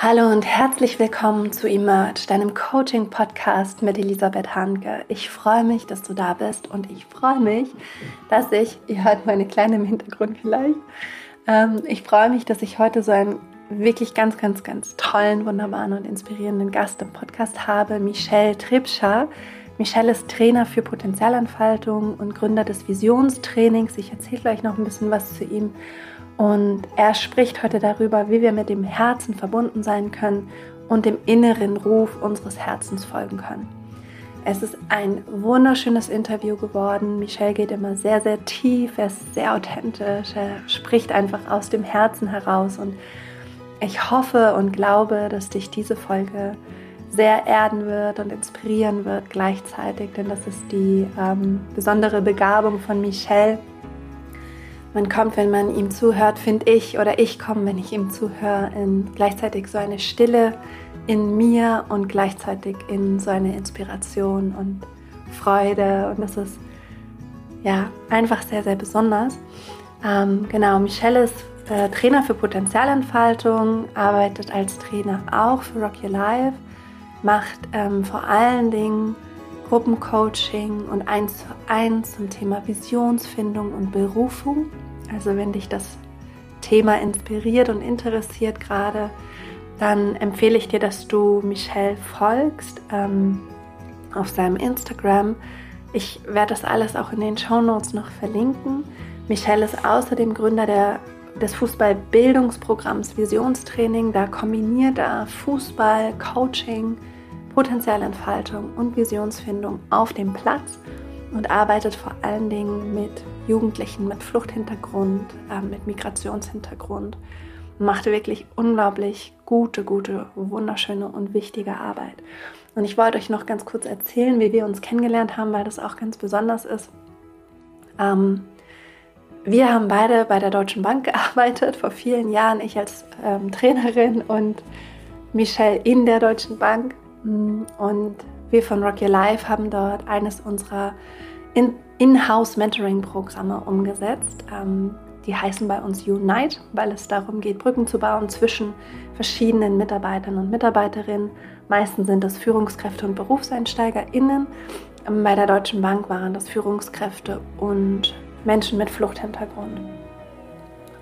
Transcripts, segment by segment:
Hallo und herzlich willkommen zu Emerge, deinem Coaching-Podcast mit Elisabeth Hanke. Ich freue mich, dass du da bist und ich freue mich, dass ich, ihr hört meine Kleine im Hintergrund vielleicht, ähm, ich freue mich, dass ich heute so einen wirklich ganz, ganz, ganz tollen, wunderbaren und inspirierenden Gast im Podcast habe, Michelle Tripscher. Michelle ist Trainer für Potenzialentfaltung und Gründer des Visionstrainings. Ich erzähle gleich noch ein bisschen was zu ihm. Und er spricht heute darüber, wie wir mit dem Herzen verbunden sein können und dem inneren Ruf unseres Herzens folgen können. Es ist ein wunderschönes Interview geworden. Michel geht immer sehr, sehr tief, er ist sehr authentisch, er spricht einfach aus dem Herzen heraus. Und ich hoffe und glaube, dass dich diese Folge sehr erden wird und inspirieren wird gleichzeitig, denn das ist die ähm, besondere Begabung von Michel man kommt, wenn man ihm zuhört, finde ich, oder ich komme, wenn ich ihm zuhöre, in gleichzeitig so eine Stille in mir und gleichzeitig in so eine Inspiration und Freude. Und das ist ja einfach sehr, sehr besonders. Ähm, genau, Michelle ist äh, Trainer für Potenzialentfaltung, arbeitet als Trainer auch für Rock Your Life, macht ähm, vor allen Dingen Gruppencoaching und eins zu eins zum Thema Visionsfindung und Berufung. Also wenn dich das Thema inspiriert und interessiert gerade, dann empfehle ich dir, dass du Michelle folgst ähm, auf seinem Instagram. Ich werde das alles auch in den Show Notes noch verlinken. Michelle ist außerdem Gründer der, des Fußballbildungsprogramms Visionstraining. Da kombiniert er Fußball, Coaching, Potenzialentfaltung und Visionsfindung auf dem Platz und arbeitet vor allen Dingen mit Jugendlichen mit Fluchthintergrund, äh, mit Migrationshintergrund. Macht wirklich unglaublich gute, gute, wunderschöne und wichtige Arbeit. Und ich wollte euch noch ganz kurz erzählen, wie wir uns kennengelernt haben, weil das auch ganz besonders ist. Ähm, wir haben beide bei der Deutschen Bank gearbeitet, vor vielen Jahren, ich als ähm, Trainerin und Michelle in der Deutschen Bank. Und wir von Rock Your Life haben dort eines unserer In-House-Mentoring-Programme umgesetzt. Ähm, die heißen bei uns Unite, weil es darum geht, Brücken zu bauen zwischen verschiedenen Mitarbeitern und Mitarbeiterinnen. Meistens sind das Führungskräfte und BerufseinsteigerInnen. Ähm, bei der Deutschen Bank waren das Führungskräfte und Menschen mit Fluchthintergrund.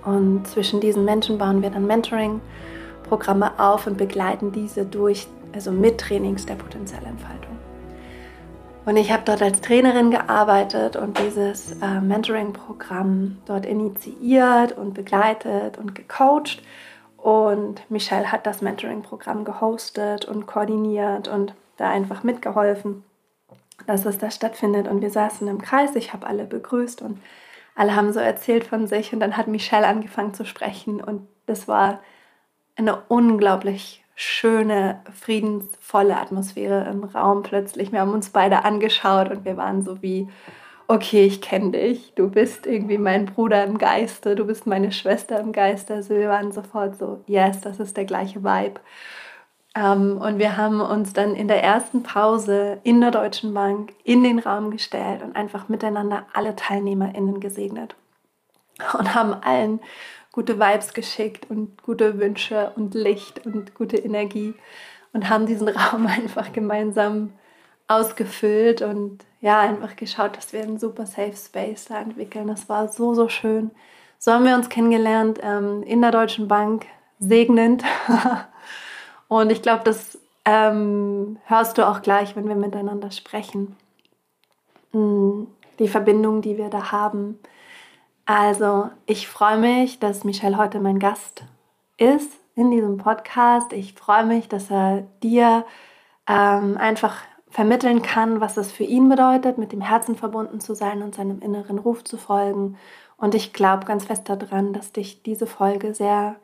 Und zwischen diesen Menschen bauen wir dann Mentoring-Programme auf und begleiten diese durch also mit Trainings der Potenzialentfaltung. Und ich habe dort als Trainerin gearbeitet und dieses äh, Mentoring-Programm dort initiiert und begleitet und gecoacht. Und Michelle hat das Mentoring-Programm gehostet und koordiniert und da einfach mitgeholfen, dass es da stattfindet. Und wir saßen im Kreis, ich habe alle begrüßt und alle haben so erzählt von sich. Und dann hat Michelle angefangen zu sprechen und das war eine unglaublich schöne, friedensvolle Atmosphäre im Raum plötzlich. Wir haben uns beide angeschaut und wir waren so wie, okay, ich kenne dich, du bist irgendwie mein Bruder im Geiste, du bist meine Schwester im Geiste. Also wir waren sofort so, yes, das ist der gleiche Vibe. Ähm, und wir haben uns dann in der ersten Pause in der Deutschen Bank in den Raum gestellt und einfach miteinander alle TeilnehmerInnen gesegnet und haben allen gute Vibes geschickt und gute Wünsche und Licht und gute Energie und haben diesen Raum einfach gemeinsam ausgefüllt und ja, einfach geschaut, dass wir einen super Safe Space da entwickeln. Das war so, so schön. So haben wir uns kennengelernt ähm, in der Deutschen Bank, segnend. und ich glaube, das ähm, hörst du auch gleich, wenn wir miteinander sprechen. Mm, die Verbindung, die wir da haben, also, ich freue mich, dass Michel heute mein Gast ist in diesem Podcast. Ich freue mich, dass er dir ähm, einfach vermitteln kann, was es für ihn bedeutet, mit dem Herzen verbunden zu sein und seinem inneren Ruf zu folgen. Und ich glaube ganz fest daran, dass dich diese Folge sehr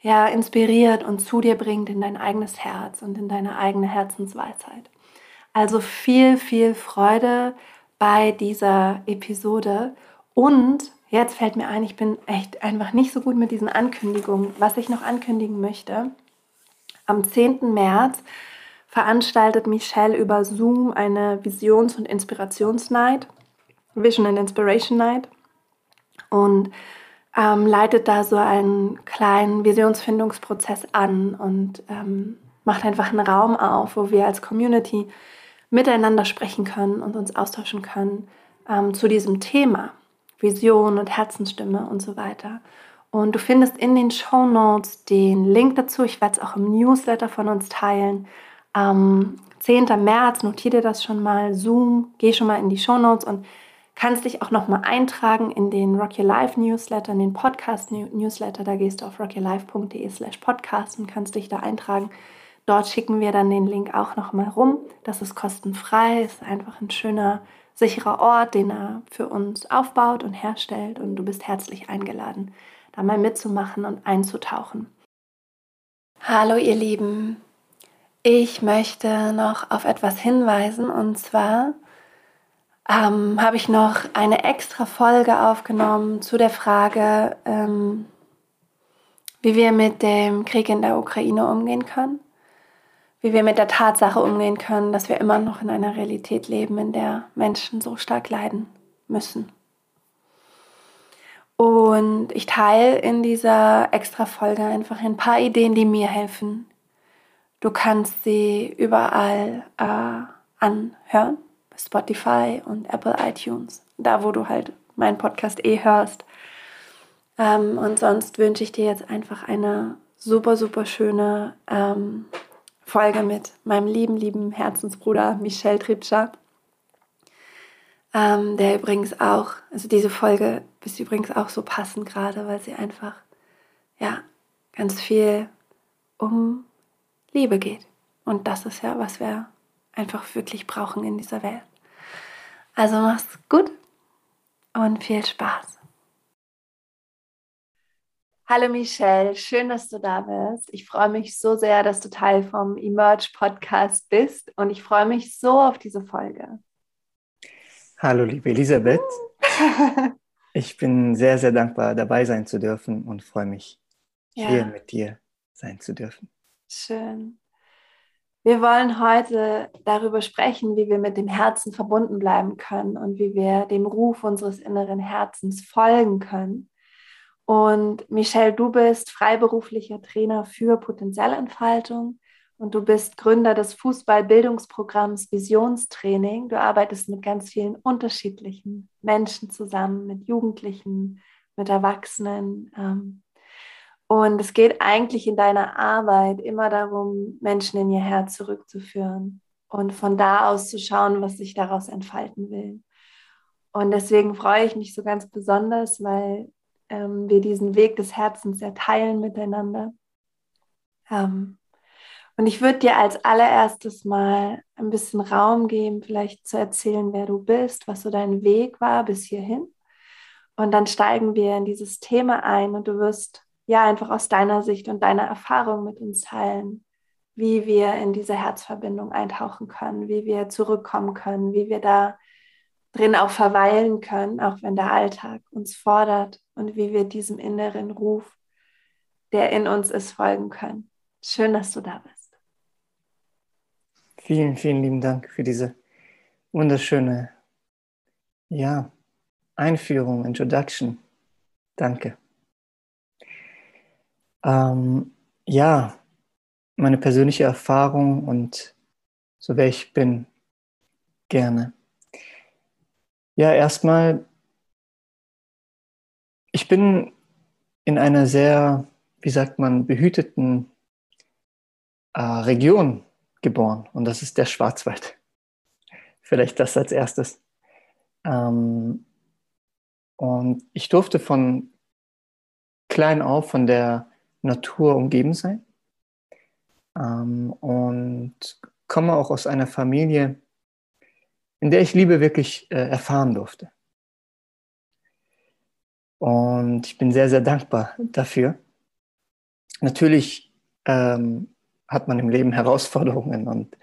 ja, inspiriert und zu dir bringt in dein eigenes Herz und in deine eigene Herzensweisheit. Also viel, viel Freude bei dieser Episode und Jetzt fällt mir ein, ich bin echt einfach nicht so gut mit diesen Ankündigungen. Was ich noch ankündigen möchte, am 10. März veranstaltet Michelle über Zoom eine Visions- und Inspirationsnight, Vision and Inspiration Night. Und ähm, leitet da so einen kleinen Visionsfindungsprozess an und ähm, macht einfach einen Raum auf, wo wir als Community miteinander sprechen können und uns austauschen können ähm, zu diesem Thema. Vision und Herzensstimme und so weiter. Und du findest in den Show Notes den Link dazu. Ich werde es auch im Newsletter von uns teilen. Am 10. März, notiere dir das schon mal, Zoom, geh schon mal in die Show Notes und kannst dich auch noch mal eintragen in den Rock Your Life Newsletter, in den Podcast Newsletter. Da gehst du auf rockyourlife.de slash podcast und kannst dich da eintragen. Dort schicken wir dann den Link auch noch mal rum. Das ist kostenfrei, ist einfach ein schöner sicherer Ort, den er für uns aufbaut und herstellt. Und du bist herzlich eingeladen, da mal mitzumachen und einzutauchen. Hallo ihr Lieben, ich möchte noch auf etwas hinweisen und zwar ähm, habe ich noch eine extra Folge aufgenommen zu der Frage, ähm, wie wir mit dem Krieg in der Ukraine umgehen können wie wir mit der Tatsache umgehen können, dass wir immer noch in einer Realität leben, in der Menschen so stark leiden müssen. Und ich teile in dieser Extra-Folge einfach ein paar Ideen, die mir helfen. Du kannst sie überall äh, anhören, Spotify und Apple iTunes, da wo du halt meinen Podcast eh hörst. Ähm, und sonst wünsche ich dir jetzt einfach eine super, super schöne ähm, Folge mit meinem lieben, lieben Herzensbruder Michel Tripscher, ähm, der übrigens auch, also diese Folge ist übrigens auch so passend gerade, weil sie einfach, ja, ganz viel um Liebe geht. Und das ist ja, was wir einfach wirklich brauchen in dieser Welt. Also mach's gut und viel Spaß. Hallo Michelle, schön, dass du da bist. Ich freue mich so sehr, dass du Teil vom Emerge Podcast bist und ich freue mich so auf diese Folge. Hallo liebe Elisabeth. ich bin sehr, sehr dankbar, dabei sein zu dürfen und freue mich, ja. hier mit dir sein zu dürfen. Schön. Wir wollen heute darüber sprechen, wie wir mit dem Herzen verbunden bleiben können und wie wir dem Ruf unseres inneren Herzens folgen können und Michelle, du bist freiberuflicher Trainer für Potenzialentfaltung und du bist Gründer des Fußballbildungsprogramms Visionstraining. Du arbeitest mit ganz vielen unterschiedlichen Menschen zusammen, mit Jugendlichen, mit Erwachsenen. Ähm, und es geht eigentlich in deiner Arbeit immer darum, Menschen in ihr Herz zurückzuführen und von da aus zu schauen, was sich daraus entfalten will. Und deswegen freue ich mich so ganz besonders, weil ähm, wir diesen Weg des Herzens ja teilen miteinander. Ähm, und ich würde dir als allererstes mal ein bisschen Raum geben, vielleicht zu erzählen, wer du bist, was so dein Weg war bis hierhin. Und dann steigen wir in dieses Thema ein und du wirst ja einfach aus deiner Sicht und deiner Erfahrung mit uns teilen, wie wir in diese Herzverbindung eintauchen können, wie wir zurückkommen können, wie wir da drin auch verweilen können, auch wenn der Alltag uns fordert und wie wir diesem inneren Ruf, der in uns ist, folgen können. Schön, dass du da bist. Vielen, vielen lieben Dank für diese wunderschöne ja, Einführung, Introduction. Danke. Ähm, ja, meine persönliche Erfahrung und so wer ich bin, gerne. Ja, erstmal ich bin in einer sehr, wie sagt man, behüteten äh, Region geboren und das ist der Schwarzwald. Vielleicht das als erstes. Ähm, und ich durfte von klein auf von der Natur umgeben sein ähm, und komme auch aus einer Familie, in der ich Liebe wirklich äh, erfahren durfte. Und ich bin sehr, sehr dankbar dafür. Natürlich ähm, hat man im Leben Herausforderungen und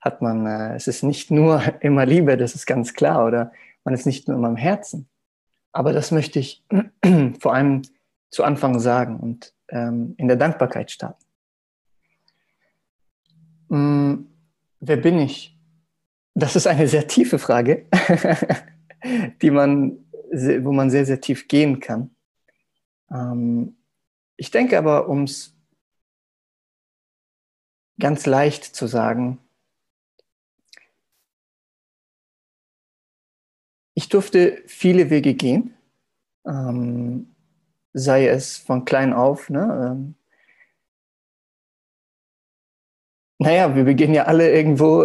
hat man, äh, es ist nicht nur immer Liebe, das ist ganz klar, oder man ist nicht nur immer im Herzen. Aber das möchte ich vor allem zu Anfang sagen und ähm, in der Dankbarkeit starten. Hm, wer bin ich? Das ist eine sehr tiefe Frage, die man wo man sehr, sehr tief gehen kann. Ähm, ich denke aber, um es ganz leicht zu sagen, ich durfte viele Wege gehen, ähm, sei es von klein auf. Ne? Ähm, naja, wir beginnen ja alle irgendwo,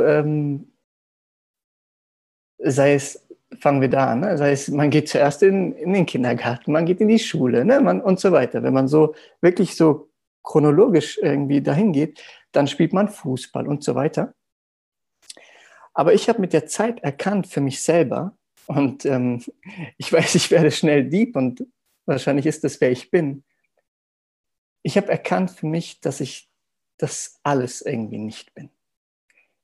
sei es, fangen wir da an, ne? sei es, man geht zuerst in, in den Kindergarten, man geht in die Schule ne? man, und so weiter. Wenn man so wirklich so chronologisch irgendwie dahin geht, dann spielt man Fußball und so weiter. Aber ich habe mit der Zeit erkannt für mich selber, und ähm, ich weiß, ich werde schnell Dieb und wahrscheinlich ist das, wer ich bin. Ich habe erkannt für mich, dass ich das alles irgendwie nicht bin.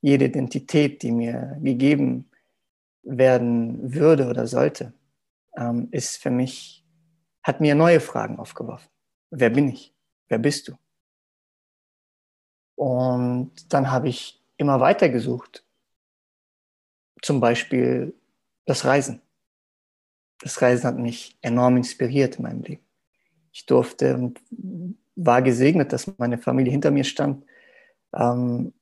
Jede Identität, die mir gegeben werden würde oder sollte, ähm, ist für mich, hat mir neue Fragen aufgeworfen. Wer bin ich? Wer bist du? Und dann habe ich immer weiter gesucht. Zum Beispiel das Reisen. Das Reisen hat mich enorm inspiriert in meinem Leben. Ich durfte und war gesegnet, dass meine Familie hinter mir stand. Ähm,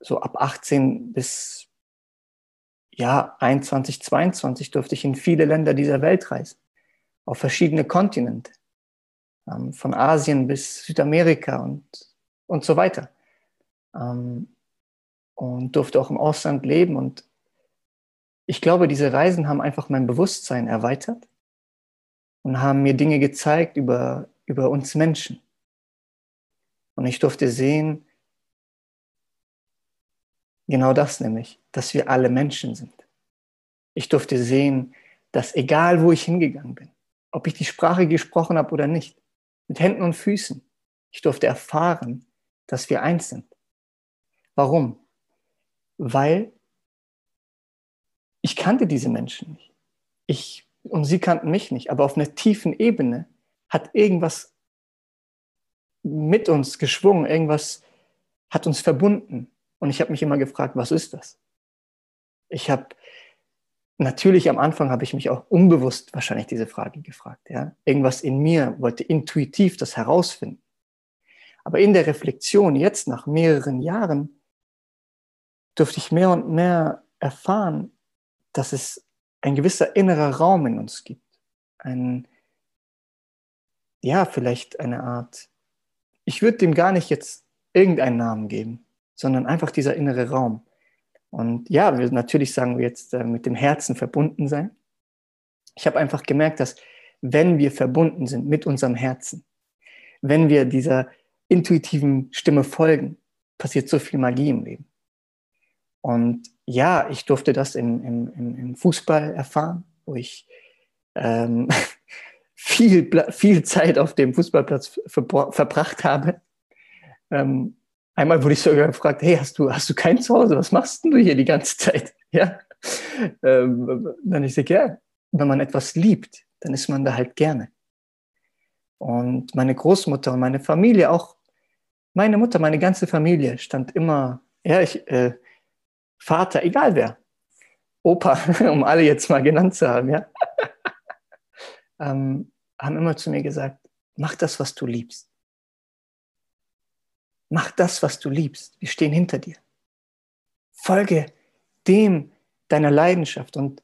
so ab 18 bis ja, 21, 22 durfte ich in viele Länder dieser Welt reisen, auf verschiedene Kontinente, ähm, von Asien bis Südamerika und, und so weiter. Ähm, und durfte auch im Ausland leben und ich glaube, diese Reisen haben einfach mein Bewusstsein erweitert und haben mir Dinge gezeigt über, über uns Menschen. Und ich durfte sehen, genau das nämlich, dass wir alle Menschen sind. Ich durfte sehen, dass egal wo ich hingegangen bin, ob ich die Sprache gesprochen habe oder nicht, mit Händen und Füßen, ich durfte erfahren, dass wir eins sind. Warum? Weil ich kannte diese Menschen nicht. Ich, und sie kannten mich nicht. Aber auf einer tiefen Ebene hat irgendwas mit uns geschwungen, irgendwas hat uns verbunden. Und ich habe mich immer gefragt, was ist das? Ich habe natürlich am Anfang habe ich mich auch unbewusst wahrscheinlich diese Frage gefragt. Ja? Irgendwas in mir wollte intuitiv das herausfinden. Aber in der Reflexion jetzt nach mehreren Jahren durfte ich mehr und mehr erfahren, dass es ein gewisser innerer Raum in uns gibt. Ein, ja, vielleicht eine Art, ich würde dem gar nicht jetzt irgendeinen Namen geben, sondern einfach dieser innere Raum. Und ja, wir, natürlich sagen wir jetzt äh, mit dem Herzen verbunden sein. Ich habe einfach gemerkt, dass wenn wir verbunden sind mit unserem Herzen, wenn wir dieser intuitiven Stimme folgen, passiert so viel Magie im Leben. Und ja, ich durfte das im, im, im Fußball erfahren, wo ich ähm, viel, viel Zeit auf dem Fußballplatz verbracht habe. Ähm, einmal wurde ich sogar gefragt, hey, hast du, hast du kein Zuhause? Was machst du hier die ganze Zeit? Ja? Ähm, dann ich sage, ja, wenn man etwas liebt, dann ist man da halt gerne. Und meine Großmutter und meine Familie, auch meine Mutter, meine ganze Familie stand immer, ja, ich, äh, Vater, egal wer, Opa, um alle jetzt mal genannt zu haben, ja, ähm, haben immer zu mir gesagt, mach das, was du liebst. Mach das, was du liebst. Wir stehen hinter dir. Folge dem deiner Leidenschaft. Und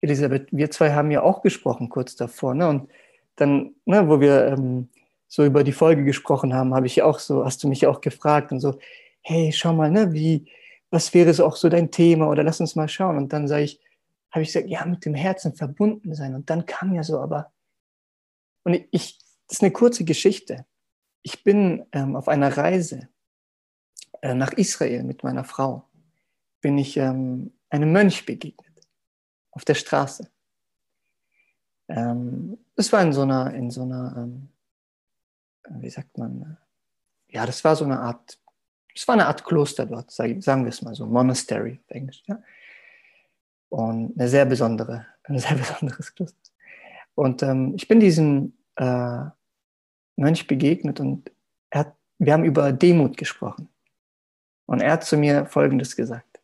Elisabeth, wir zwei haben ja auch gesprochen kurz davor. Ne? Und dann, ne, wo wir ähm, so über die Folge gesprochen haben, habe ich auch so, hast du mich auch gefragt und so, hey, schau mal, ne, wie, was wäre so auch so dein Thema oder lass uns mal schauen. Und dann sage ich, habe ich gesagt, ja, mit dem Herzen verbunden sein. Und dann kam ja so, aber, und ich, das ist eine kurze Geschichte. Ich bin ähm, auf einer Reise äh, nach Israel mit meiner Frau, bin ich ähm, einem Mönch begegnet, auf der Straße. Ähm, das war in so einer, in so einer, ähm, wie sagt man, ja, das war so eine Art es war eine Art Kloster dort, sagen wir es mal so, Monastery auf Englisch. Ja? Und eine sehr besondere, ein sehr besonderes Kloster. Und ähm, ich bin diesem äh, Mönch begegnet und hat, wir haben über Demut gesprochen. Und er hat zu mir Folgendes gesagt.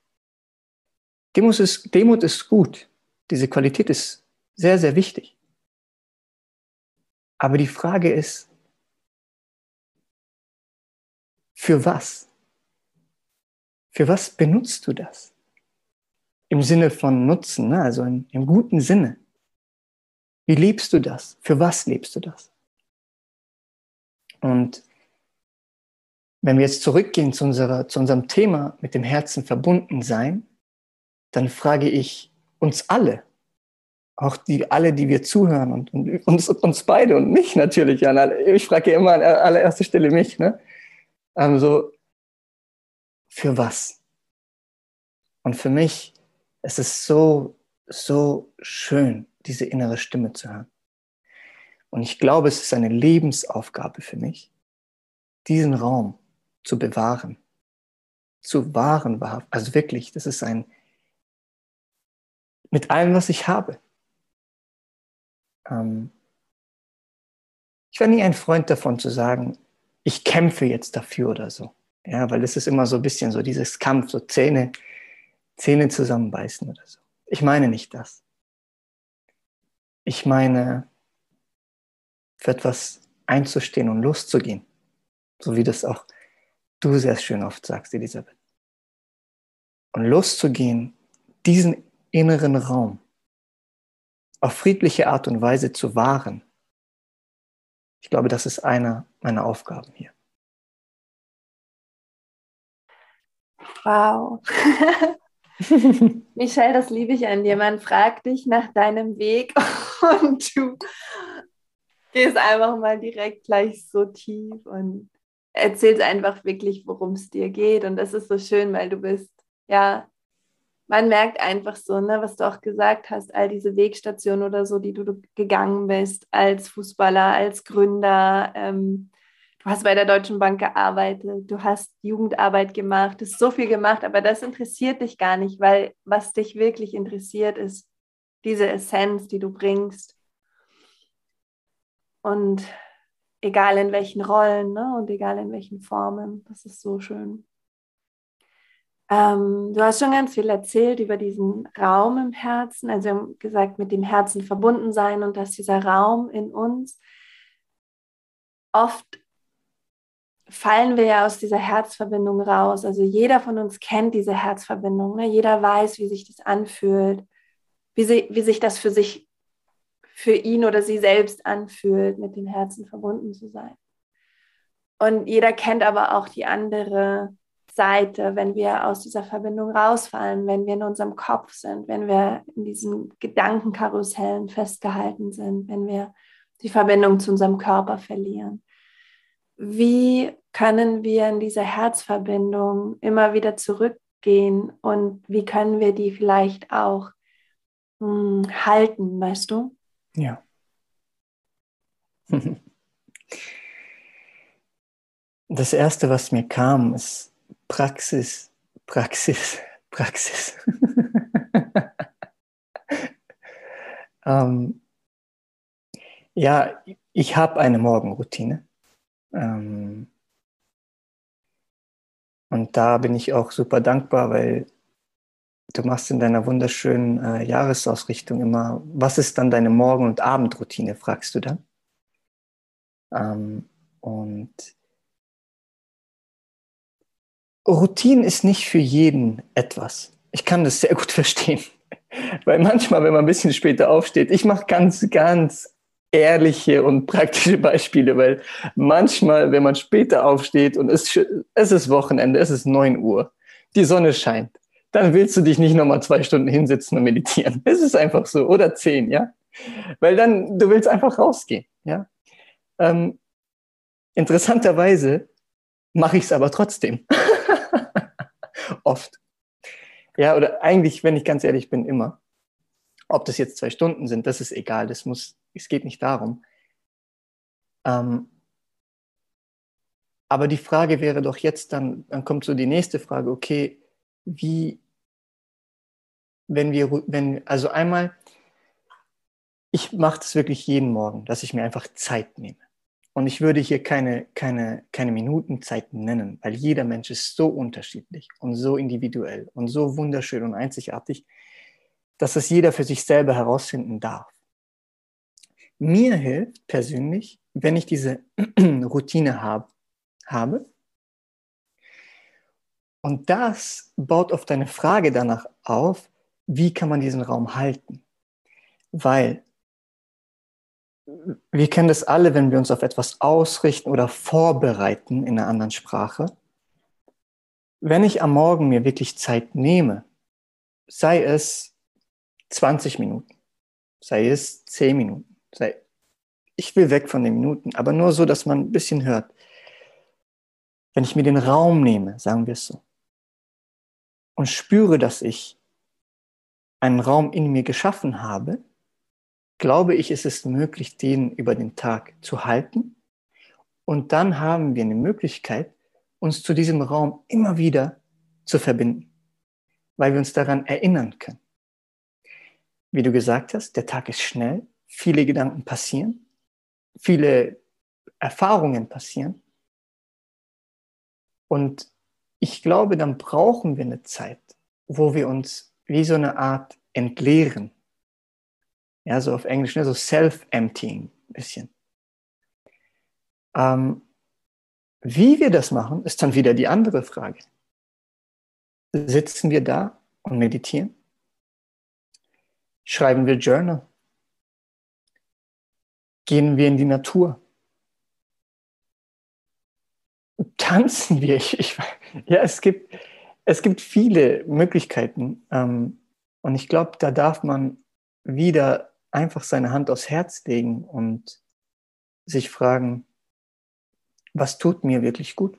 Demut ist, Demut ist gut. Diese Qualität ist sehr, sehr wichtig. Aber die Frage ist, für was? Für was benutzt du das? Im Sinne von Nutzen, ne? also in, im guten Sinne. Wie lebst du das? Für was lebst du das? Und wenn wir jetzt zurückgehen zu, unserer, zu unserem Thema mit dem Herzen verbunden sein, dann frage ich uns alle, auch die alle, die wir zuhören und, und uns, uns beide und mich natürlich an. Ich frage immer an allererster Stelle mich, ne? Also, für was? Und für mich es ist so, so schön, diese innere Stimme zu hören. Und ich glaube, es ist eine Lebensaufgabe für mich, diesen Raum zu bewahren, zu wahren, also wirklich, das ist ein, mit allem, was ich habe. Ähm, ich war nie ein Freund davon zu sagen, ich kämpfe jetzt dafür oder so. Ja, weil es ist immer so ein bisschen so dieses Kampf, so Zähne, Zähne zusammenbeißen oder so. Ich meine nicht das. Ich meine, für etwas einzustehen und loszugehen. So wie das auch du sehr schön oft sagst, Elisabeth. Und loszugehen, diesen inneren Raum auf friedliche Art und Weise zu wahren. Ich glaube, das ist einer meiner Aufgaben hier. Wow. Michelle, das liebe ich an dir. Man fragt dich nach deinem Weg und du gehst einfach mal direkt gleich so tief und erzählst einfach wirklich, worum es dir geht. Und das ist so schön, weil du bist, ja, man merkt einfach so, ne, was du auch gesagt hast, all diese Wegstationen oder so, die du gegangen bist als Fußballer, als Gründer, ähm, du hast bei der Deutschen Bank gearbeitet, du hast Jugendarbeit gemacht, hast so viel gemacht, aber das interessiert dich gar nicht, weil was dich wirklich interessiert, ist diese Essenz, die du bringst. Und egal in welchen Rollen ne? und egal in welchen Formen, das ist so schön. Ähm, du hast schon ganz viel erzählt über diesen Raum im Herzen, also gesagt, mit dem Herzen verbunden sein und dass dieser Raum in uns oft fallen wir ja aus dieser Herzverbindung raus. Also jeder von uns kennt diese Herzverbindung. Ne? Jeder weiß, wie sich das anfühlt, wie, sie, wie sich das für sich, für ihn oder sie selbst anfühlt, mit dem Herzen verbunden zu sein. Und jeder kennt aber auch die andere Seite, wenn wir aus dieser Verbindung rausfallen, wenn wir in unserem Kopf sind, wenn wir in diesen Gedankenkarussellen festgehalten sind, wenn wir die Verbindung zu unserem Körper verlieren wie können wir in dieser Herzverbindung immer wieder zurückgehen und wie können wir die vielleicht auch hm, halten, weißt du? Ja. Das Erste, was mir kam, ist Praxis, Praxis, Praxis. ähm, ja, ich habe eine Morgenroutine. Ähm, und da bin ich auch super dankbar, weil du machst in deiner wunderschönen äh, Jahresausrichtung immer, was ist dann deine Morgen- und Abendroutine, fragst du dann. Ähm, und Routine ist nicht für jeden etwas. Ich kann das sehr gut verstehen. Weil manchmal, wenn man ein bisschen später aufsteht, ich mache ganz, ganz ehrliche und praktische Beispiele, weil manchmal, wenn man später aufsteht und es, es ist Wochenende, es ist 9 Uhr, die Sonne scheint, dann willst du dich nicht nochmal zwei Stunden hinsetzen und meditieren. Es ist einfach so. Oder zehn, ja. Weil dann, du willst einfach rausgehen, ja. Ähm, interessanterweise mache ich es aber trotzdem. Oft. Ja, oder eigentlich, wenn ich ganz ehrlich bin, immer. Ob das jetzt zwei Stunden sind, das ist egal. Das muss, es geht nicht darum. Ähm, aber die Frage wäre doch jetzt dann, dann kommt so die nächste Frage, okay, wie, wenn wir, wenn, also einmal, ich mache das wirklich jeden Morgen, dass ich mir einfach Zeit nehme. Und ich würde hier keine, keine, keine Minutenzeiten nennen, weil jeder Mensch ist so unterschiedlich und so individuell und so wunderschön und einzigartig, dass es jeder für sich selber herausfinden darf. Mir hilft persönlich, wenn ich diese Routine hab, habe. Und das baut auf deine Frage danach auf, wie kann man diesen Raum halten? Weil wir kennen das alle, wenn wir uns auf etwas ausrichten oder vorbereiten in einer anderen Sprache. Wenn ich am Morgen mir wirklich Zeit nehme, sei es 20 Minuten, sei es 10 Minuten, sei, ich will weg von den Minuten, aber nur so, dass man ein bisschen hört. Wenn ich mir den Raum nehme, sagen wir es so, und spüre, dass ich einen Raum in mir geschaffen habe, glaube ich, ist es möglich, den über den Tag zu halten. Und dann haben wir eine Möglichkeit, uns zu diesem Raum immer wieder zu verbinden, weil wir uns daran erinnern können. Wie du gesagt hast, der Tag ist schnell, viele Gedanken passieren, viele Erfahrungen passieren. Und ich glaube, dann brauchen wir eine Zeit, wo wir uns wie so eine Art entleeren. Ja, so auf Englisch, ne? so self-emptying bisschen. Ähm, wie wir das machen, ist dann wieder die andere Frage. Sitzen wir da und meditieren? Schreiben wir Journal? Gehen wir in die Natur? Tanzen wir? Ich, ich, ja, es gibt, es gibt viele Möglichkeiten. Ähm, und ich glaube, da darf man wieder einfach seine Hand aufs Herz legen und sich fragen, was tut mir wirklich gut?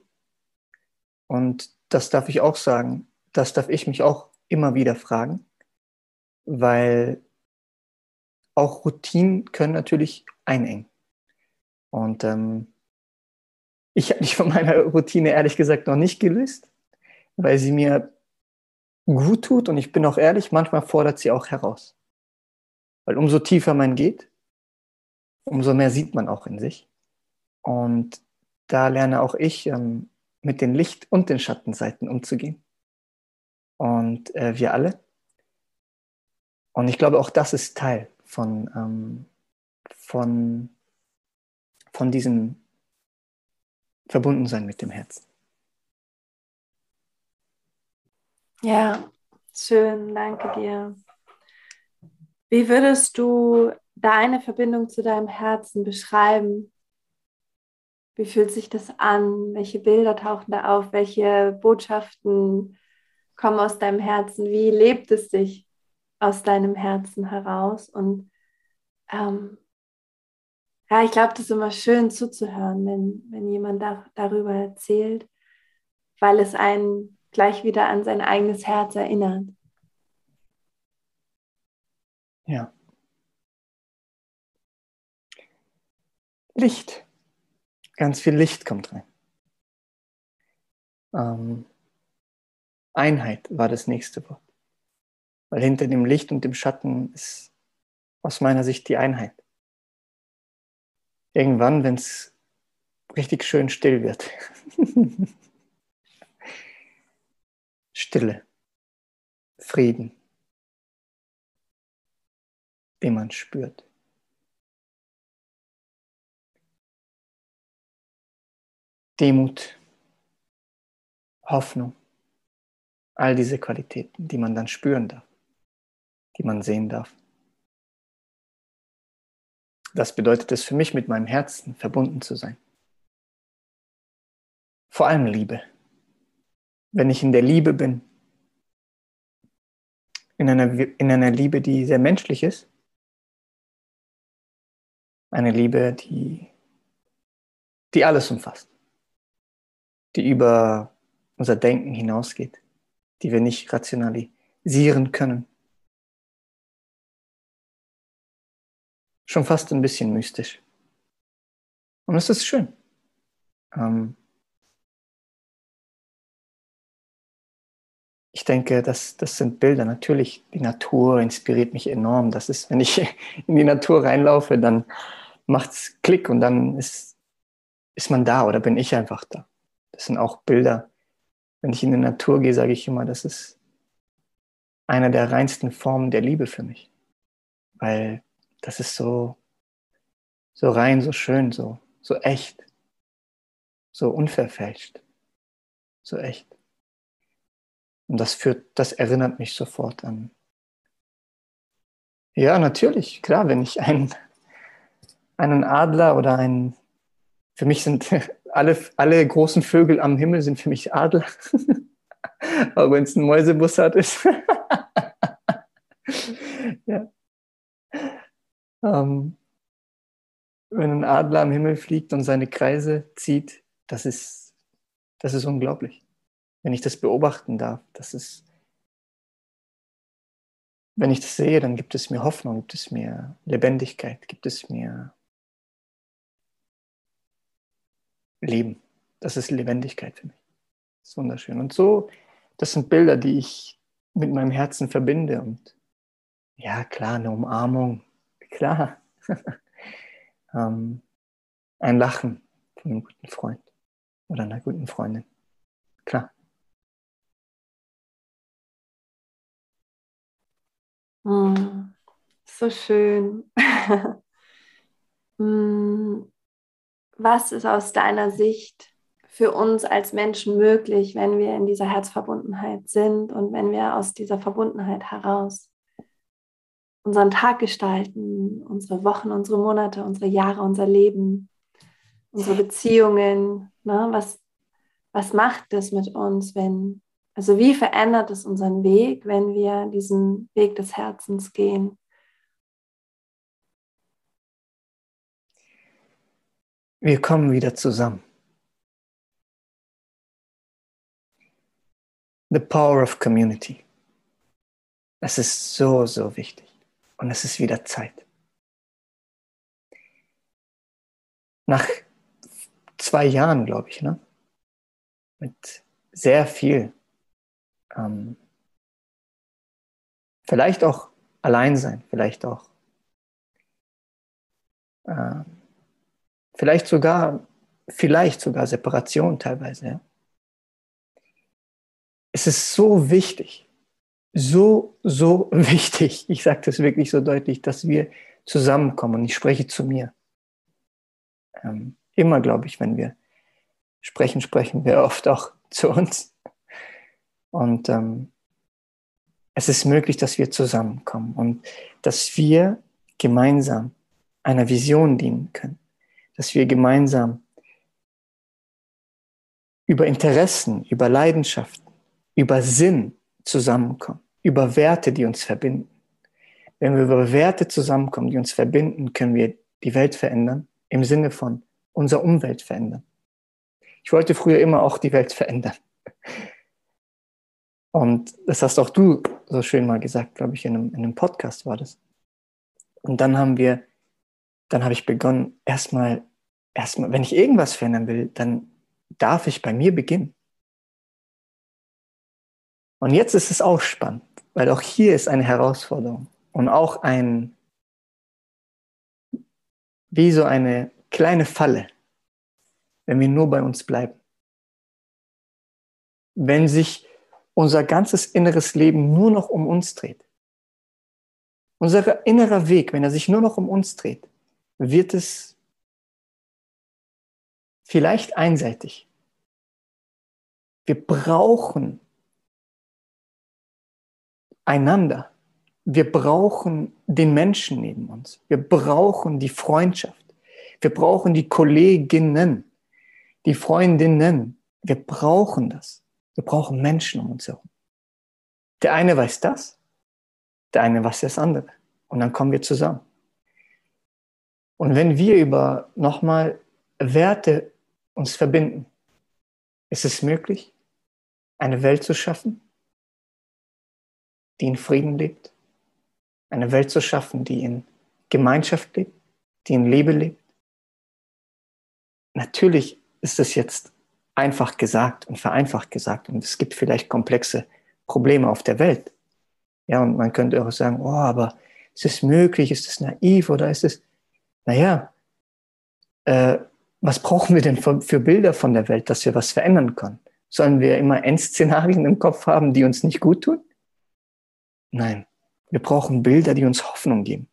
Und das darf ich auch sagen, das darf ich mich auch immer wieder fragen, weil auch Routinen können natürlich einengen. Und ähm, ich habe mich von meiner Routine ehrlich gesagt noch nicht gelöst, weil sie mir gut tut und ich bin auch ehrlich, manchmal fordert sie auch heraus. Weil umso tiefer man geht, umso mehr sieht man auch in sich. Und da lerne auch ich ähm, mit den Licht- und den Schattenseiten umzugehen. Und äh, wir alle. Und ich glaube, auch das ist Teil von, ähm, von, von diesem Verbundensein mit dem Herzen. Ja, schön, danke dir. Wie würdest du deine Verbindung zu deinem Herzen beschreiben? Wie fühlt sich das an? Welche Bilder tauchen da auf? Welche Botschaften kommen aus deinem Herzen? Wie lebt es sich aus deinem Herzen heraus? Und ähm, ja, ich glaube, das ist immer schön zuzuhören, wenn, wenn jemand da, darüber erzählt, weil es einen gleich wieder an sein eigenes Herz erinnert. Ja. Licht. Ganz viel Licht kommt rein. Ähm, Einheit war das nächste Wort. Weil hinter dem Licht und dem Schatten ist aus meiner Sicht die Einheit. Irgendwann, wenn es richtig schön still wird, Stille, Frieden, den man spürt. Demut, Hoffnung, all diese Qualitäten, die man dann spüren darf, die man sehen darf. Das bedeutet es für mich, mit meinem Herzen verbunden zu sein. Vor allem Liebe wenn ich in der Liebe bin, in einer, in einer Liebe, die sehr menschlich ist, eine Liebe, die, die alles umfasst, die über unser Denken hinausgeht, die wir nicht rationalisieren können. Schon fast ein bisschen mystisch. Und es ist schön. Ähm, ich denke, das, das sind Bilder. Natürlich, die Natur inspiriert mich enorm. Das ist, wenn ich in die Natur reinlaufe, dann macht es Klick und dann ist, ist man da oder bin ich einfach da. Das sind auch Bilder. Wenn ich in die Natur gehe, sage ich immer, das ist einer der reinsten Formen der Liebe für mich. Weil das ist so, so rein, so schön, so, so echt, so unverfälscht, so echt. Und das führt, das erinnert mich sofort an. Ja, natürlich, klar, wenn ich einen, einen Adler oder einen, für mich sind alle, alle großen Vögel am Himmel sind für mich Adler. Aber wenn es ein Mäusebussard ist. ja. Ähm, wenn ein Adler am Himmel fliegt und seine Kreise zieht, das ist, das ist unglaublich. Wenn ich das beobachten darf, das ist, wenn ich das sehe, dann gibt es mir Hoffnung, gibt es mir Lebendigkeit, gibt es mir Leben. Das ist Lebendigkeit für mich. Das ist wunderschön. Und so, das sind Bilder, die ich mit meinem Herzen verbinde. Und ja, klar, eine Umarmung, klar. ähm, ein Lachen von einem guten Freund oder einer guten Freundin. Klar. Mm, so schön. mm, was ist aus deiner Sicht für uns als Menschen möglich, wenn wir in dieser Herzverbundenheit sind und wenn wir aus dieser Verbundenheit heraus unseren Tag gestalten, unsere Wochen, unsere Monate, unsere Jahre, unser Leben, unsere Beziehungen. Ne? Was, was macht das mit uns, wenn, also wie verändert es unseren Weg, wenn wir diesen Weg des Herzens gehen? Wir kommen wieder zusammen. The power of community. Das ist so, so wichtig. Und es ist wieder Zeit. Nach zwei Jahren, glaube ich, ne? mit sehr viel, ähm, vielleicht auch allein sein, vielleicht auch äh, Vielleicht sogar, vielleicht sogar Separation teilweise. Ja. Es ist so wichtig, so, so wichtig, ich sage das wirklich so deutlich, dass wir zusammenkommen und ich spreche zu mir. Ähm, immer, glaube ich, wenn wir sprechen, sprechen wir oft auch zu uns. Und ähm, es ist möglich, dass wir zusammenkommen und dass wir gemeinsam einer Vision dienen können dass wir gemeinsam über Interessen, über Leidenschaften, über Sinn zusammenkommen, über Werte, die uns verbinden. Wenn wir über Werte zusammenkommen, die uns verbinden, können wir die Welt verändern, im Sinne von unserer Umwelt verändern. Ich wollte früher immer auch die Welt verändern. Und das hast auch du so schön mal gesagt, glaube ich, in einem, in einem Podcast war das. Und dann haben wir dann habe ich begonnen, erstmal, erstmal, wenn ich irgendwas verändern will, dann darf ich bei mir beginnen. Und jetzt ist es auch spannend, weil auch hier ist eine Herausforderung und auch ein, wie so eine kleine Falle, wenn wir nur bei uns bleiben. Wenn sich unser ganzes inneres Leben nur noch um uns dreht. Unser innerer Weg, wenn er sich nur noch um uns dreht, wird es vielleicht einseitig. Wir brauchen einander. Wir brauchen den Menschen neben uns. Wir brauchen die Freundschaft. Wir brauchen die Kolleginnen, die Freundinnen. Wir brauchen das. Wir brauchen Menschen um uns herum. Der eine weiß das, der eine weiß das andere. Und dann kommen wir zusammen. Und wenn wir über nochmal Werte uns verbinden, ist es möglich, eine Welt zu schaffen, die in Frieden lebt, eine Welt zu schaffen, die in Gemeinschaft lebt, die in Liebe lebt. Natürlich ist es jetzt einfach gesagt und vereinfacht gesagt und es gibt vielleicht komplexe Probleme auf der Welt. Ja, und man könnte auch sagen, oh, aber ist es möglich, ist es naiv oder ist es naja, äh, was brauchen wir denn für, für Bilder von der Welt, dass wir was verändern können? Sollen wir immer Endszenarien im Kopf haben, die uns nicht gut tun? Nein, wir brauchen Bilder, die uns Hoffnung geben.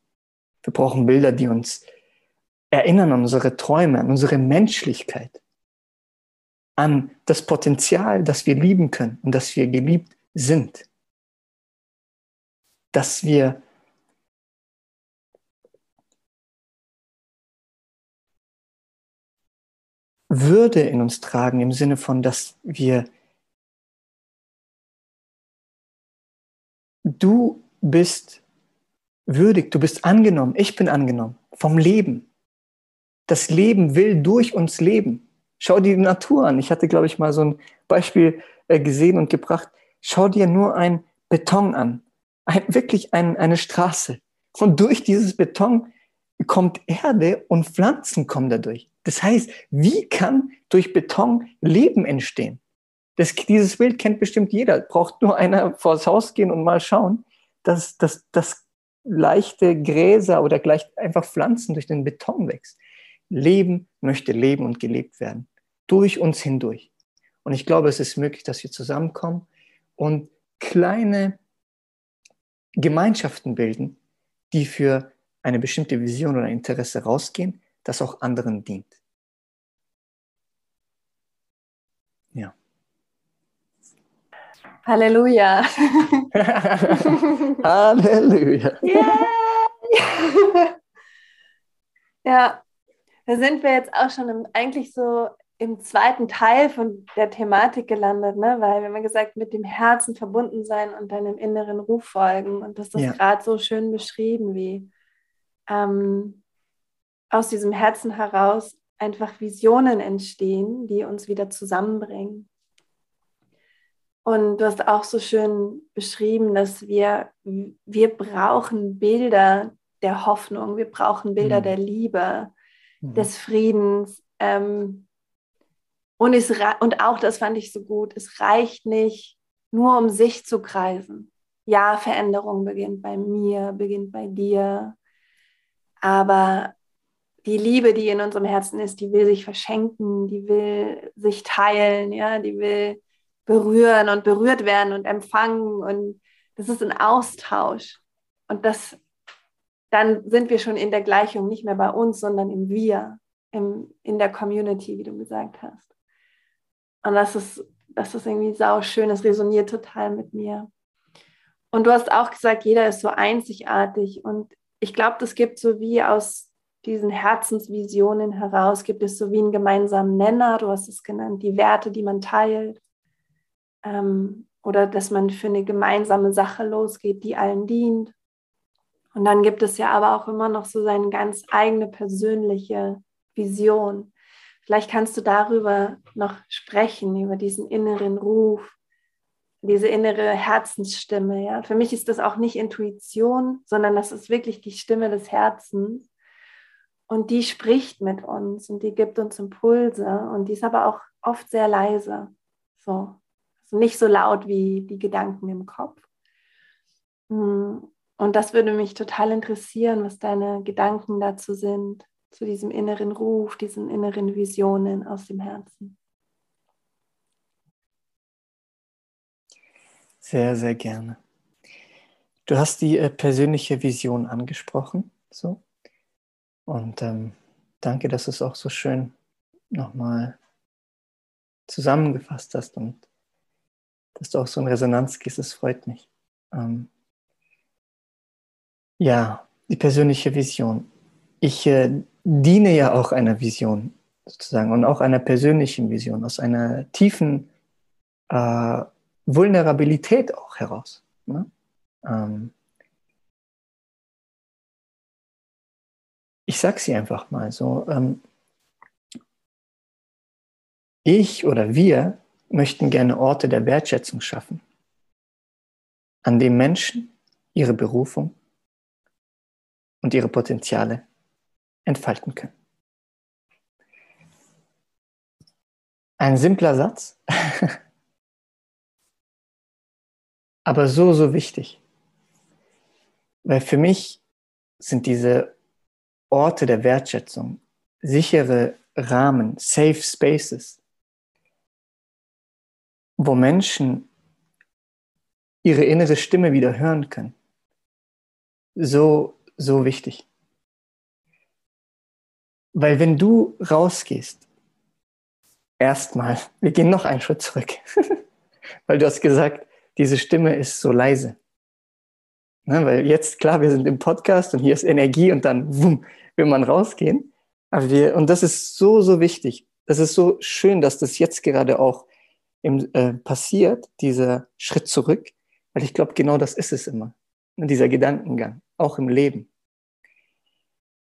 Wir brauchen Bilder, die uns erinnern an unsere Träume, an unsere Menschlichkeit, an das Potenzial, dass wir lieben können und dass wir geliebt sind. Dass wir Würde in uns tragen im Sinne von, dass wir du bist würdig, du bist angenommen, ich bin angenommen vom Leben. Das Leben will durch uns leben. Schau dir die Natur an. Ich hatte, glaube ich, mal so ein Beispiel äh, gesehen und gebracht. Schau dir nur ein Beton an. Ein, wirklich ein, eine Straße. Und durch dieses Beton kommt Erde und Pflanzen kommen dadurch. Das heißt, wie kann durch Beton Leben entstehen? Das, dieses Bild kennt bestimmt jeder. Braucht nur einer vors Haus gehen und mal schauen, dass, dass, dass leichte Gräser oder gleich einfach Pflanzen durch den Beton wächst. Leben möchte leben und gelebt werden. Durch uns hindurch. Und ich glaube, es ist möglich, dass wir zusammenkommen und kleine Gemeinschaften bilden, die für eine bestimmte Vision oder Interesse rausgehen, das auch anderen dient. Ja. Halleluja. Halleluja. Yeah. ja, da sind wir jetzt auch schon im, eigentlich so im zweiten Teil von der Thematik gelandet, ne? weil wir haben gesagt, mit dem Herzen verbunden sein und deinem inneren Ruf folgen. Und das ist ja. gerade so schön beschrieben, wie ähm, aus diesem Herzen heraus einfach Visionen entstehen, die uns wieder zusammenbringen. Und du hast auch so schön beschrieben, dass wir, wir brauchen Bilder der Hoffnung, wir brauchen Bilder mhm. der Liebe, mhm. des Friedens. Ähm, und, es, und auch das fand ich so gut, es reicht nicht, nur um sich zu kreisen. Ja, Veränderung beginnt bei mir, beginnt bei dir. Aber die Liebe, die in unserem Herzen ist, die will sich verschenken, die will sich teilen, ja, die will berühren und berührt werden und empfangen. Und das ist ein Austausch. Und das, dann sind wir schon in der Gleichung, nicht mehr bei uns, sondern im Wir, im, in der Community, wie du gesagt hast. Und das ist, das ist irgendwie sau schön, das resoniert total mit mir. Und du hast auch gesagt, jeder ist so einzigartig. Und ich glaube, das gibt so wie aus diesen Herzensvisionen heraus, gibt es so wie einen gemeinsamen Nenner, du hast es genannt, die Werte, die man teilt ähm, oder dass man für eine gemeinsame Sache losgeht, die allen dient. Und dann gibt es ja aber auch immer noch so seine ganz eigene persönliche Vision. Vielleicht kannst du darüber noch sprechen, über diesen inneren Ruf, diese innere Herzensstimme. Ja? Für mich ist das auch nicht Intuition, sondern das ist wirklich die Stimme des Herzens. Und die spricht mit uns und die gibt uns Impulse und die ist aber auch oft sehr leise. So nicht so laut wie die Gedanken im Kopf. Hm. Und das würde mich total interessieren, was deine Gedanken dazu sind, zu diesem inneren Ruf, diesen inneren Visionen aus dem Herzen. Sehr, sehr gerne. Du hast die äh, persönliche Vision angesprochen, so. Und ähm, danke, dass du es auch so schön nochmal zusammengefasst hast und dass du auch so in Resonanz gehst, das freut mich. Ähm, ja, die persönliche Vision. Ich äh, diene ja auch einer Vision sozusagen und auch einer persönlichen Vision, aus einer tiefen äh, Vulnerabilität auch heraus. Ne? Ähm, ich sage sie einfach mal so. Ähm, ich oder wir möchten gerne Orte der Wertschätzung schaffen, an dem Menschen ihre Berufung und ihre Potenziale entfalten können. Ein simpler Satz, aber so, so wichtig. Weil für mich sind diese Orte der Wertschätzung sichere Rahmen, Safe Spaces, wo Menschen ihre innere Stimme wieder hören können. So, so wichtig. Weil wenn du rausgehst, erstmal, wir gehen noch einen Schritt zurück, weil du hast gesagt, diese Stimme ist so leise. Ne, weil jetzt, klar, wir sind im Podcast und hier ist Energie und dann wumm, will man rausgehen. Aber wir, und das ist so, so wichtig. Das ist so schön, dass das jetzt gerade auch im, äh, passiert, dieser Schritt zurück, weil ich glaube, genau das ist es immer. Ne, dieser Gedankengang, auch im Leben.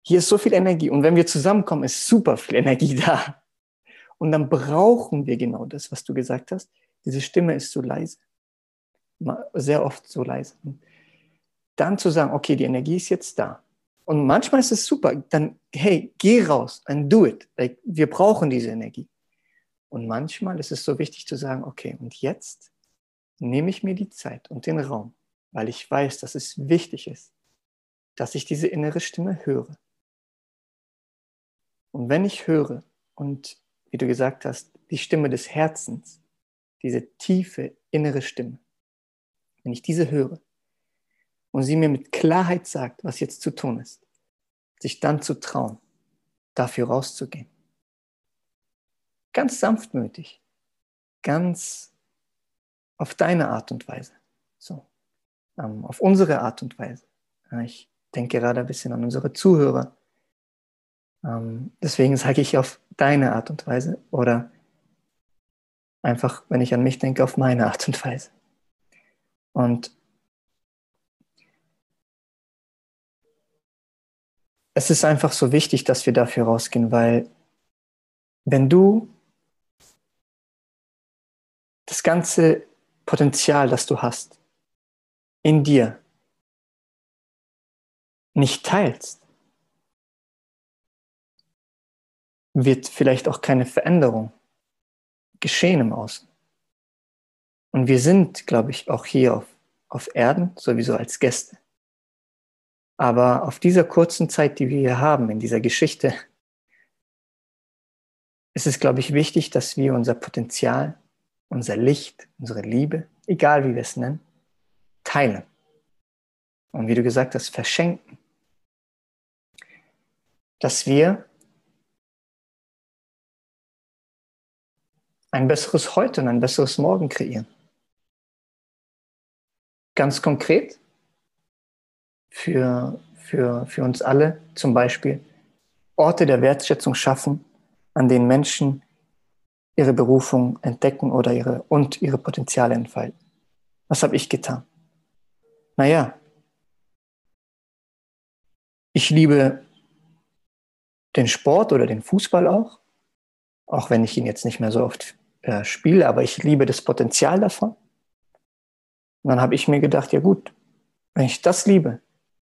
Hier ist so viel Energie und wenn wir zusammenkommen, ist super viel Energie da. Und dann brauchen wir genau das, was du gesagt hast. Diese Stimme ist so leise. Sehr oft so leise. Dann zu sagen, okay, die Energie ist jetzt da. Und manchmal ist es super. Dann, hey, geh raus and do it. Like, wir brauchen diese Energie. Und manchmal ist es so wichtig zu sagen, okay, und jetzt nehme ich mir die Zeit und den Raum, weil ich weiß, dass es wichtig ist, dass ich diese innere Stimme höre. Und wenn ich höre und, wie du gesagt hast, die Stimme des Herzens, diese tiefe innere Stimme, wenn ich diese höre und sie mir mit Klarheit sagt, was jetzt zu tun ist, sich dann zu trauen, dafür rauszugehen. Ganz sanftmütig, ganz auf deine Art und Weise, so, ähm, auf unsere Art und Weise. Ich denke gerade ein bisschen an unsere Zuhörer, ähm, deswegen sage ich auf deine Art und Weise oder einfach, wenn ich an mich denke, auf meine Art und Weise. Und es ist einfach so wichtig, dass wir dafür rausgehen, weil wenn du das ganze Potenzial, das du hast, in dir nicht teilst, wird vielleicht auch keine Veränderung geschehen im Außen. Und wir sind, glaube ich, auch hier auf, auf Erden sowieso als Gäste. Aber auf dieser kurzen Zeit, die wir hier haben, in dieser Geschichte, ist es, glaube ich, wichtig, dass wir unser Potenzial, unser Licht, unsere Liebe, egal wie wir es nennen, teilen. Und wie du gesagt hast, verschenken. Dass wir ein besseres Heute und ein besseres Morgen kreieren. Ganz konkret für, für, für uns alle zum Beispiel Orte der Wertschätzung schaffen, an denen Menschen ihre Berufung entdecken oder ihre, und ihre Potenziale entfalten. Was habe ich getan? Naja, ich liebe den Sport oder den Fußball auch, auch wenn ich ihn jetzt nicht mehr so oft äh, spiele, aber ich liebe das Potenzial davon. Und dann habe ich mir gedacht, ja gut, wenn ich das liebe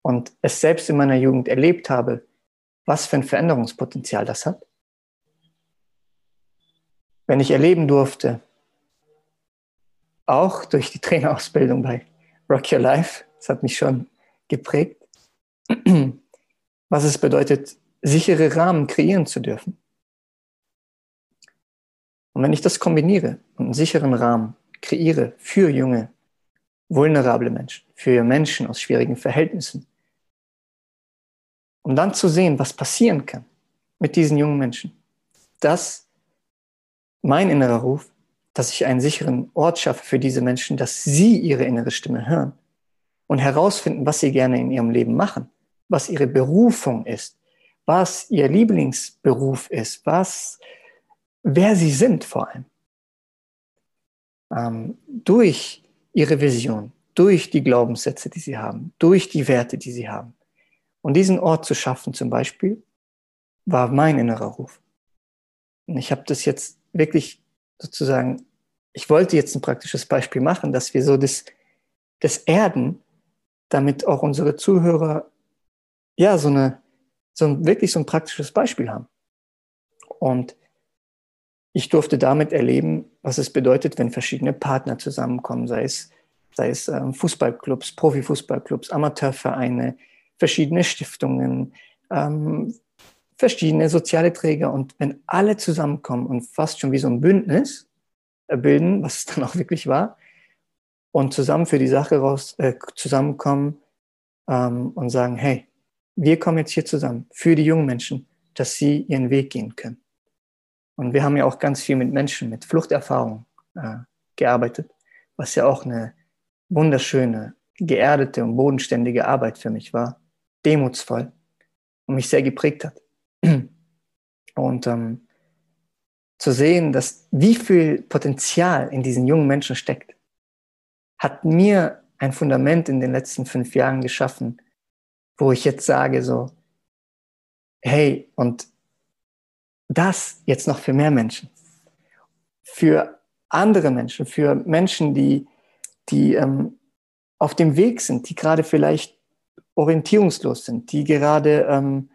und es selbst in meiner Jugend erlebt habe, was für ein Veränderungspotenzial das hat, wenn ich erleben durfte, auch durch die Trainerausbildung bei Rock Your Life, das hat mich schon geprägt, was es bedeutet, sichere Rahmen kreieren zu dürfen. Und wenn ich das kombiniere und einen sicheren Rahmen kreiere für junge, vulnerable Menschen, für Menschen aus schwierigen Verhältnissen, um dann zu sehen, was passieren kann mit diesen jungen Menschen, dass mein innerer Ruf, dass ich einen sicheren Ort schaffe für diese Menschen, dass sie ihre innere Stimme hören und herausfinden, was sie gerne in ihrem Leben machen, was ihre Berufung ist, was ihr Lieblingsberuf ist, was wer sie sind vor allem. Ähm, durch ihre Vision, durch die Glaubenssätze, die sie haben, durch die Werte, die sie haben. Und diesen Ort zu schaffen zum Beispiel, war mein innerer Ruf. Und ich habe das jetzt wirklich sozusagen, ich wollte jetzt ein praktisches Beispiel machen, dass wir so das, das Erden, damit auch unsere Zuhörer ja so eine, so ein, wirklich so ein praktisches Beispiel haben. Und ich durfte damit erleben, was es bedeutet, wenn verschiedene Partner zusammenkommen, sei es, sei es ähm, Fußballclubs, Profifußballclubs, Amateurvereine, verschiedene Stiftungen, ähm, verschiedene soziale Träger. Und wenn alle zusammenkommen und fast schon wie so ein Bündnis bilden, was es dann auch wirklich war, und zusammen für die Sache raus, äh, zusammenkommen ähm, und sagen, hey, wir kommen jetzt hier zusammen für die jungen Menschen, dass sie ihren Weg gehen können. Und wir haben ja auch ganz viel mit Menschen mit Fluchterfahrung äh, gearbeitet, was ja auch eine wunderschöne, geerdete und bodenständige Arbeit für mich war, demutsvoll und mich sehr geprägt hat. Und ähm, zu sehen, dass wie viel Potenzial in diesen jungen Menschen steckt, hat mir ein Fundament in den letzten fünf Jahren geschaffen, wo ich jetzt sage so, hey, und das jetzt noch für mehr Menschen, für andere Menschen, für Menschen, die, die ähm, auf dem Weg sind, die gerade vielleicht orientierungslos sind, die gerade ähm,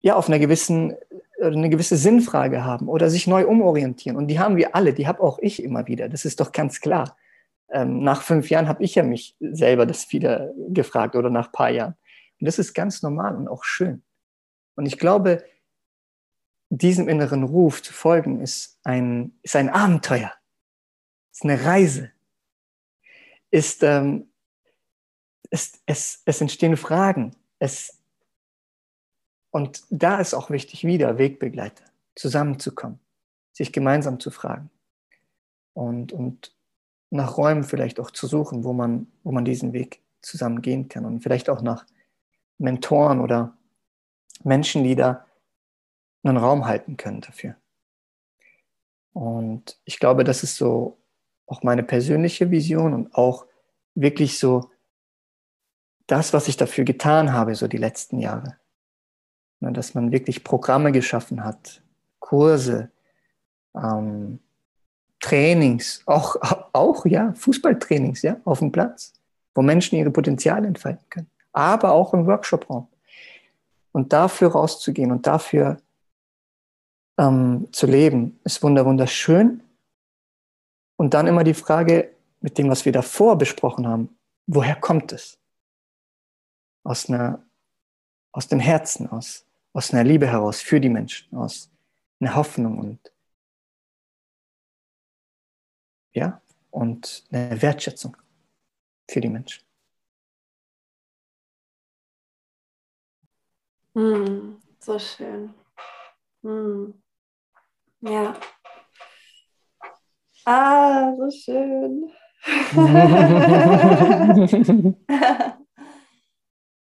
ja auf einer gewissen eine gewisse Sinnfrage haben oder sich neu umorientieren. Und die haben wir alle, die habe auch ich immer wieder. Das ist doch ganz klar. Ähm, nach fünf Jahren habe ich ja mich selber das wieder gefragt oder nach ein paar Jahren. Und das ist ganz normal und auch schön. Und ich glaube, diesem inneren Ruf zu folgen, ist ein, ist ein Abenteuer, ist eine Reise, ist, ähm, ist es, es entstehen Fragen. Es, und da ist auch wichtig, wieder Wegbegleiter, zusammenzukommen, sich gemeinsam zu fragen und, und nach Räumen vielleicht auch zu suchen, wo man, wo man diesen Weg zusammen gehen kann und vielleicht auch nach Mentoren oder Menschen, die da einen Raum halten können dafür. Und ich glaube, das ist so auch meine persönliche Vision und auch wirklich so das, was ich dafür getan habe, so die letzten Jahre. Dass man wirklich Programme geschaffen hat, Kurse, ähm, Trainings, auch, auch ja, Fußballtrainings, ja, auf dem Platz, wo Menschen ihre Potenziale entfalten können, aber auch im Workshopraum. Und dafür rauszugehen und dafür ähm, zu leben, ist wunderschön. Und dann immer die Frage mit dem, was wir davor besprochen haben, woher kommt es? Aus, einer, aus dem Herzen, aus, aus einer Liebe heraus für die Menschen, aus einer Hoffnung und ja, und eine Wertschätzung für die Menschen. Mm, so schön. Mm. Ja. Ah, so schön.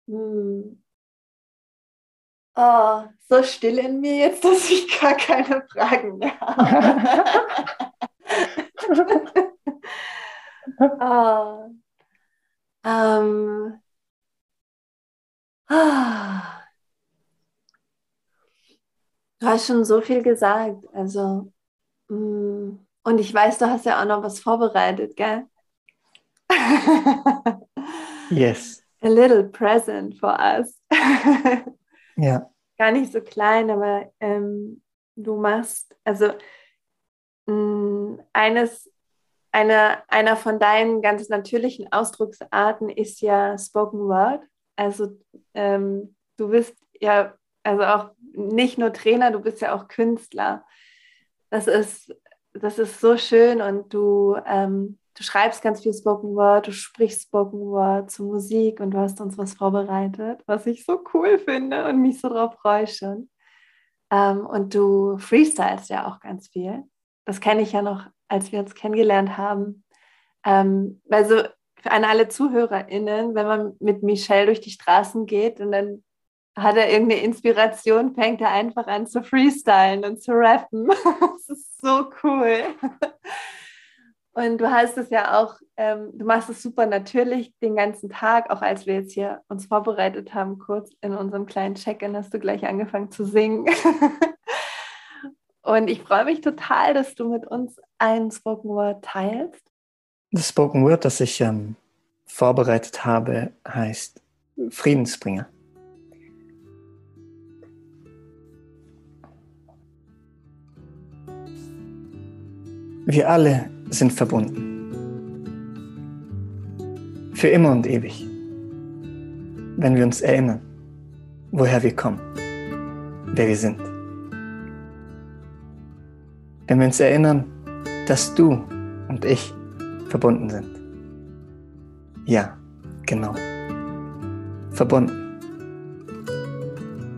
hm. Oh, so still in mir jetzt, dass ich gar keine Fragen mehr habe. oh. Ähm. Ah. Du hast schon so viel gesagt. Also, mm, und ich weiß, du hast ja auch noch was vorbereitet, gell? yes. A little present for us. ja. Gar nicht so klein, aber ähm, du machst, also mh, mm, eines, eine, einer von deinen ganz natürlichen Ausdrucksarten ist ja Spoken Word. Also ähm, du bist ja also auch nicht nur Trainer, du bist ja auch Künstler. Das ist, das ist so schön und du, ähm, du schreibst ganz viel Spoken Word, du sprichst Spoken Word zu Musik und du hast uns was vorbereitet, was ich so cool finde und mich so drauf freue schon. Ähm, und du freestylst ja auch ganz viel. Das kenne ich ja noch, als wir uns kennengelernt haben. Ähm, also an alle ZuhörerInnen, wenn man mit Michelle durch die Straßen geht und dann hat er irgendeine Inspiration, fängt er einfach an zu freestylen und zu rappen. das ist so cool. Und du hast es ja auch, ähm, du machst es super natürlich den ganzen Tag, auch als wir jetzt hier uns vorbereitet haben, kurz in unserem kleinen Check-in, hast du gleich angefangen zu singen. und ich freue mich total, dass du mit uns ein Spoken Word teilst. Das Spoken Word, das ich ähm, vorbereitet habe, heißt Friedensbringer. Wir alle sind verbunden. Für immer und ewig. Wenn wir uns erinnern, woher wir kommen, wer wir sind. Wenn wir uns erinnern, dass du und ich verbunden sind. Ja, genau. Verbunden.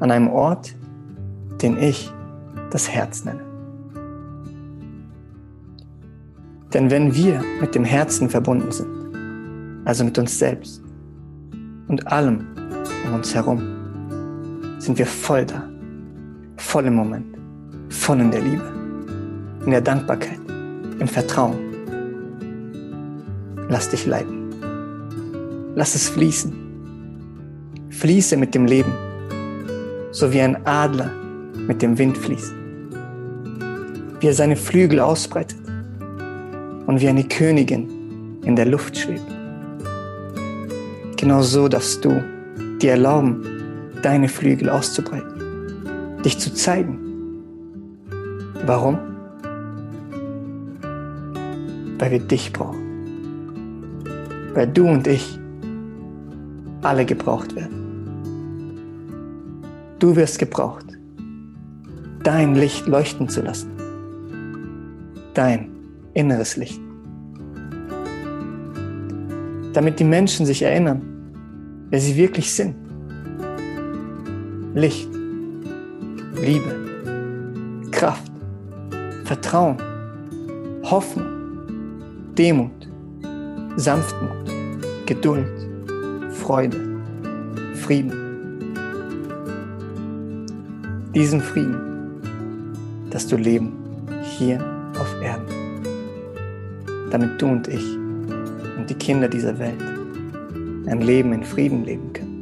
an einem Ort, den ich das Herz nenne. Denn wenn wir mit dem Herzen verbunden sind, also mit uns selbst und allem um uns herum, sind wir voll da, voll im Moment, voll in der Liebe, in der Dankbarkeit, im Vertrauen. Lass dich leiten. Lass es fließen. Fließe mit dem Leben, so wie ein Adler mit dem Wind fließt. Wie er seine Flügel ausbreitet und wie eine Königin in der Luft schwebt. Genau so darfst du dir erlauben, deine Flügel auszubreiten, dich zu zeigen. Warum? Weil wir dich brauchen. Weil du und ich alle gebraucht werden. Du wirst gebraucht, dein Licht leuchten zu lassen. Dein inneres Licht. Damit die Menschen sich erinnern, wer sie wirklich sind. Licht, Liebe, Kraft, Vertrauen, Hoffnung, Demut, Sanftmut, Geduld, Freude, Frieden. Diesen Frieden, dass du leben hier auf Erden, damit du und ich und die Kinder dieser Welt ein Leben in Frieden leben können.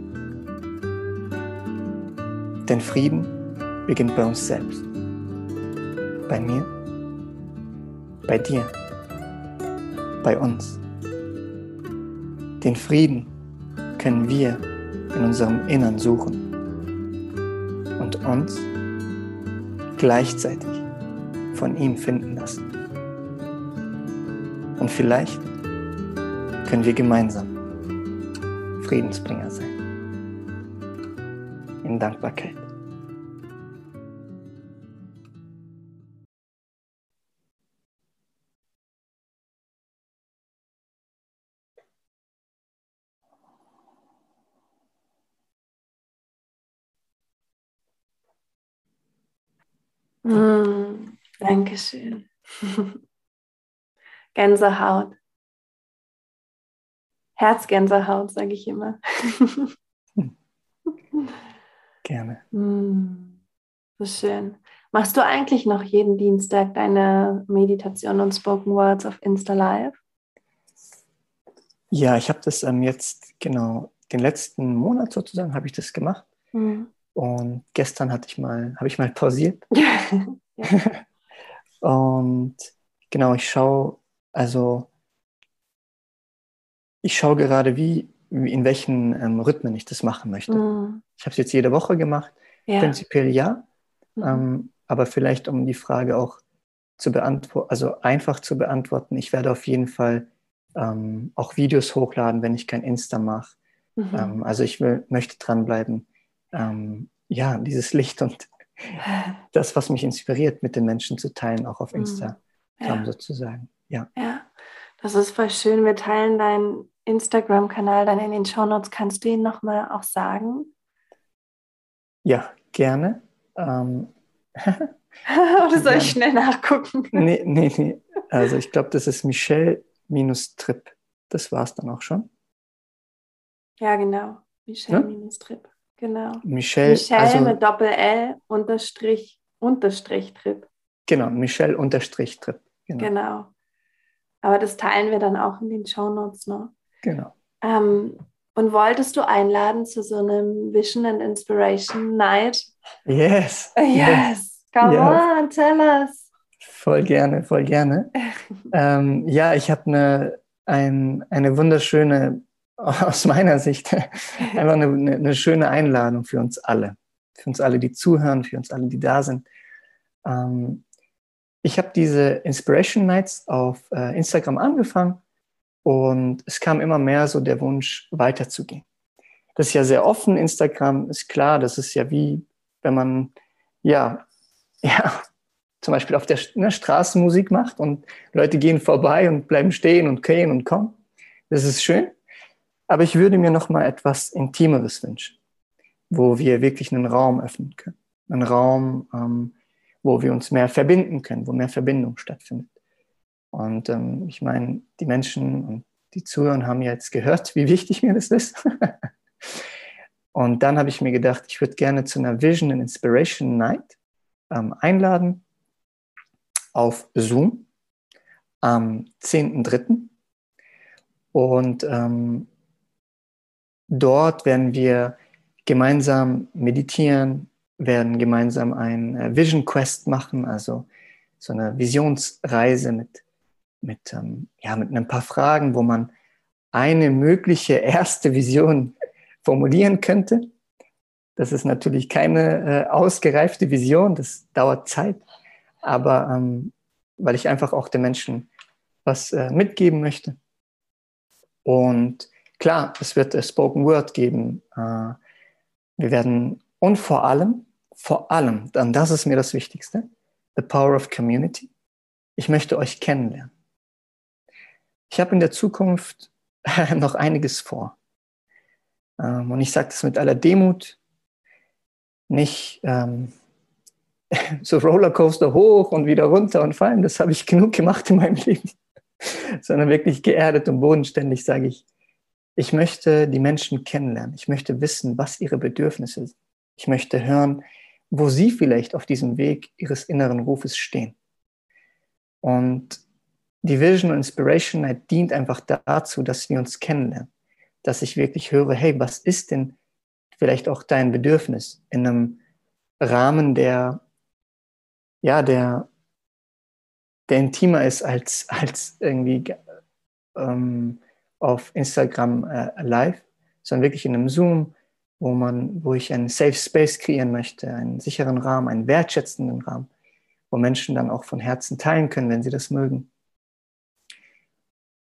Denn Frieden beginnt bei uns selbst. Bei mir, bei dir, bei uns. Den Frieden können wir in unserem Innern suchen und uns gleichzeitig von ihm finden lassen. Und vielleicht können wir gemeinsam Friedensbringer sein. In Dankbarkeit. Mm, Dankeschön. Gänsehaut. Herzgänsehaut, sage ich immer. Gerne. Mm, so schön. Machst du eigentlich noch jeden Dienstag deine Meditation und Spoken Words auf Insta Live? Ja, ich habe das ähm, jetzt genau den letzten Monat sozusagen habe ich das gemacht. Mhm. Und gestern hatte ich mal, habe ich mal pausiert. Und genau, ich schaue, also ich schaue gerade, wie, wie in welchen ähm, Rhythmen ich das machen möchte. Mhm. Ich habe es jetzt jede Woche gemacht. Ja. Prinzipiell ja, Mhm. ähm, aber vielleicht um die Frage auch zu beantworten, also einfach zu beantworten. Ich werde auf jeden Fall ähm, auch Videos hochladen, wenn ich kein Insta mache. Mhm. Ähm, also ich will, möchte dranbleiben. Ähm, ja, dieses Licht und das, was mich inspiriert, mit den Menschen zu teilen, auch auf Mhm. Instagram ja. sozusagen. Ja. ja, das ist voll schön. Wir teilen deinen Instagram-Kanal dann in den Shownotes. Kannst du ihn nochmal auch sagen? ja, gerne. Ähm, Oder soll ich schnell nachgucken? nee, nee, nee. Also ich glaube, das ist Michelle-Trip. Das war es dann auch schon. Ja, genau. Michelle minus Trip. Genau. Michelle, Michelle also mit Doppel-L unterstrich unterstrich Trip. genau, Michelle unterstrich Trip. Genau. Genau. Aber das teilen wir dann auch in den Shownotes noch. genau. Ähm, und wolltest du einladen zu so einem Vision and Inspiration Night? Yes. Yes, come Ja. on, tell us. Voll gerne, voll gerne. ähm, ja, ich habe eine, ein, eine wunderschöne, aus meiner Sicht, einfach eine, eine, eine schöne Einladung für uns alle. Für uns alle, die zuhören, für uns alle, die da sind. Ähm, ich habe diese Inspiration Nights auf äh, Instagram angefangen und es kam immer mehr so der Wunsch, weiterzugehen. Das ist ja sehr offen, Instagram ist klar, das ist ja wie, wenn man, ja, ja, zum Beispiel auf der ne, Straße Musik macht und Leute gehen vorbei und bleiben stehen und gehen und kommen. Das ist schön. Aber ich würde mir noch mal etwas Intimeres wünschen. wo wir wirklich einen Raum öffnen können. Einen Raum, ähm, wo wir uns mehr verbinden können, wo mehr Verbindung stattfindet. Und ähm, ich meine, die Menschen und die Zuhörer haben jetzt gehört, wie wichtig mir das ist. und dann habe ich mir gedacht, ich würde gerne zu einer Vision and Inspiration Night ähm, einladen auf Zoom am 10.3. Und ähm, dort werden wir gemeinsam meditieren, werden gemeinsam ein äh, Vision Quest machen, also so eine Visionsreise mit, mit, ähm, ja, mit ein paar Fragen, wo man eine mögliche erste Vision formulieren könnte. Das ist natürlich keine äh, ausgereifte Vision, das dauert Zeit, aber ähm, weil ich einfach auch den Menschen was äh, mitgeben möchte. Und klar, es wird äh, Spoken Word geben. Äh, wir werden und vor allem, vor allem, dann das ist mir das Wichtigste, the power of community. Ich möchte euch kennenlernen. Ich habe in der Zukunft noch einiges vor. Ähm, und ich sage das mit aller Demut, nicht ähm, so Rollercoaster hoch und wieder runter und fallen, das habe ich genug gemacht in meinem Leben, sondern wirklich geerdet und bodenständig sage ich, ich möchte die Menschen kennenlernen. Ich möchte wissen, was ihre Bedürfnisse sind. Ich möchte hören, wo sie vielleicht auf diesem Weg ihres inneren Rufes stehen. Und die Vision und Inspiration Night dient einfach dazu, dass wir uns kennenlernen. Dass ich wirklich höre, hey, was ist denn vielleicht auch dein Bedürfnis in einem Rahmen, der, ja, der, der intimer ist als, als irgendwie ähm, auf Instagram äh, live, sondern wirklich in einem Zoom, wo man, wo ich einen Safe Space kreieren möchte, einen sicheren Rahmen, einen wertschätzenden Rahmen, wo Menschen dann auch von Herzen teilen können, wenn sie das mögen.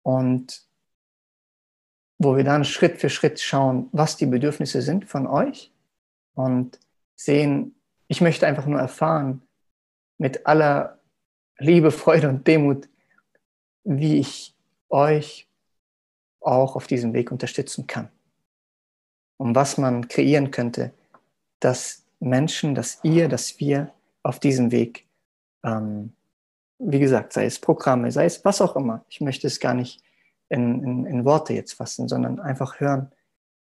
Und wo wir dann Schritt für Schritt schauen, was die Bedürfnisse sind von euch und sehen, ich möchte einfach nur erfahren, mit aller Liebe, Freude und Demut, wie ich euch auch auf diesem Weg unterstützen kann. Und was man kreieren könnte, dass Menschen, dass ihr, dass wir auf diesem Weg, ähm, wie gesagt, sei es Programme, sei es was auch immer, ich möchte es gar nicht in, in, in Worte jetzt fassen, sondern einfach hören,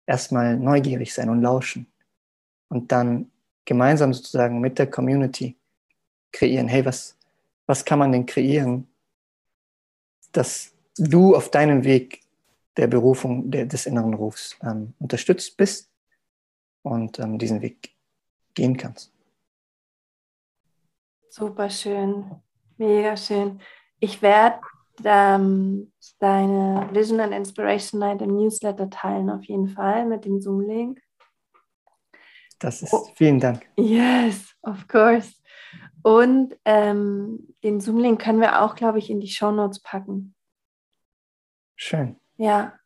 erstmal neugierig sein und lauschen und dann gemeinsam sozusagen mit der Community kreieren. Hey, was, was kann man denn kreieren, dass du auf deinem Weg der Berufung der, des inneren Rufs ähm, unterstützt bist und ähm, diesen Weg gehen kannst. Super schön, mega schön. Ich werde ähm, deine Vision and Inspiration Night im Newsletter teilen, auf jeden Fall mit dem Zoom-Link. Das ist, oh. vielen Dank. Yes, of course. Und ähm, den Zoom-Link können wir auch, glaube ich, in die Show Notes packen. Schön. Ja.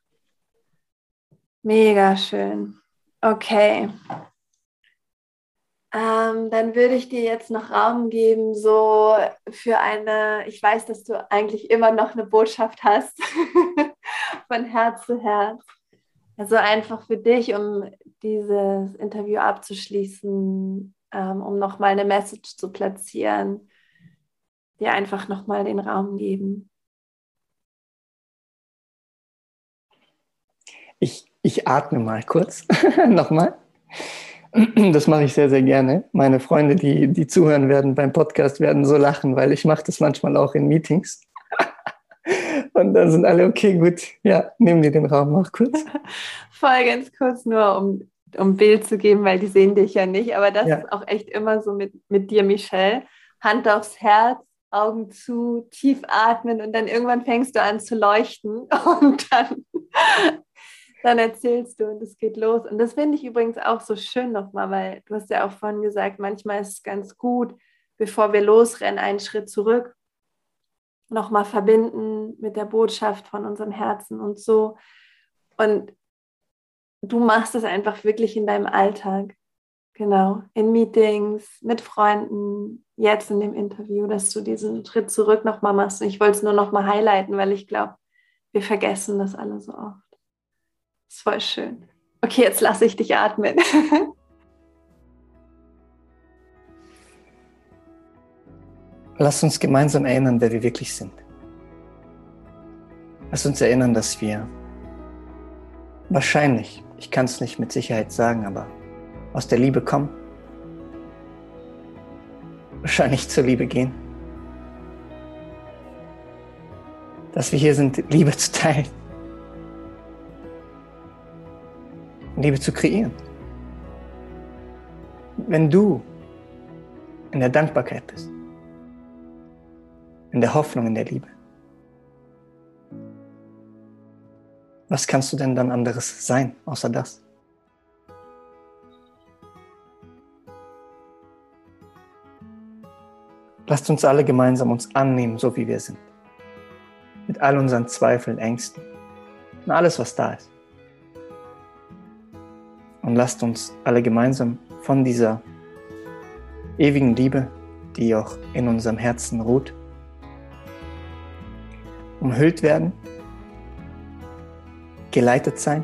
Mega schön. Okay. Ähm, dann würde ich dir jetzt noch Raum geben, so für eine, ich weiß, dass du eigentlich immer noch eine Botschaft hast, von Herz zu Herz. Also einfach für dich, um dieses Interview abzuschließen, ähm, um nochmal eine Message zu platzieren, dir einfach nochmal den Raum geben. Ich, ich atme mal kurz. Nochmal. Das mache ich sehr, sehr gerne. Meine Freunde, die, die zuhören werden beim Podcast, werden so lachen, weil ich mache das manchmal auch in Meetings. Und dann sind alle, okay, gut, ja, nehmen die den Raum noch kurz. Voll ganz kurz nur, um, um Bild zu geben, weil die sehen dich ja nicht. Aber das ja. ist auch echt immer so mit, mit dir, Michelle. Hand aufs Herz, Augen zu, tief atmen und dann irgendwann fängst du an zu leuchten und dann dann erzählst du und es geht los. Und das finde ich übrigens auch so schön nochmal, weil du hast ja auch vorhin gesagt, manchmal ist es ganz gut, bevor wir losrennen, einen Schritt zurück, nochmal verbinden mit der Botschaft von unserem Herzen und so. Und du machst es einfach wirklich in deinem Alltag. Genau, in Meetings, mit Freunden, jetzt in dem Interview, dass du diesen Schritt zurück nochmal machst. Und ich wollte es nur nochmal highlighten, weil ich glaube, wir vergessen das alle so oft. Das ist voll schön. Okay, jetzt lasse ich dich atmen. Lass uns gemeinsam erinnern, wer wir wirklich sind. Lass uns erinnern, dass wir wahrscheinlich, ich kann es nicht mit Sicherheit sagen, aber aus der Liebe kommen, wahrscheinlich zur Liebe gehen, dass wir hier sind, Liebe zu teilen Liebe zu kreieren. Wenn du in der Dankbarkeit bist, in der Hoffnung, in der Liebe, Was kannst du denn dann anderes sein, außer das? Lasst uns alle gemeinsam uns annehmen, so wie wir sind. Mit all unseren Zweifeln, Ängsten und alles, was da ist. Und lasst uns alle gemeinsam von dieser ewigen Liebe, die auch in unserem Herzen ruht, umhüllt werden geleitet sein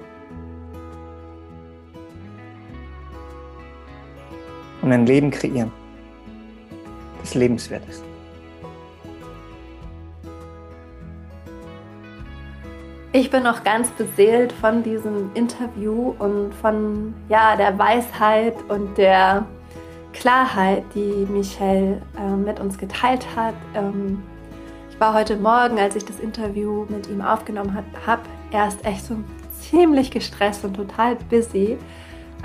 und ein Leben kreieren, das lebenswert ist. Ich bin noch ganz beseelt von diesem Interview und von ja, der Weisheit und der Klarheit, die Michelle äh, mit uns geteilt hat. Ähm, ich war heute Morgen, als ich das Interview mit ihm aufgenommen habe, erst echt so ziemlich gestresst und total busy.